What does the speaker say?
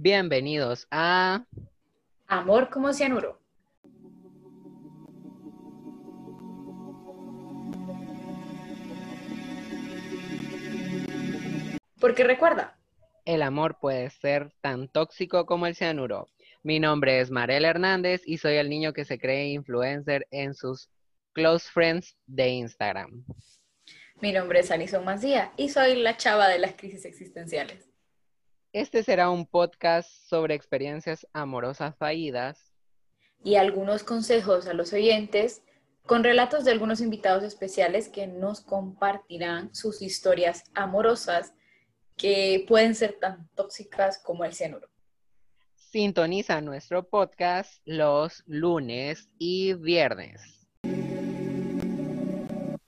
Bienvenidos a Amor como cianuro. Porque recuerda, El amor puede ser tan tóxico como el cianuro. Mi nombre es Marel Hernández y soy el niño que se cree influencer en sus close friends de Instagram. mi nombre es Alison Macía y soy la chava de las crisis existenciales. Este será un podcast sobre experiencias amorosas fallidas, Y algunos consejos a los oyentes con relatos de algunos invitados especiales que nos compartirán sus historias amorosas que pueden ser tan tóxicas como el cianuro. Sintoniza nuestro podcast los lunes y viernes.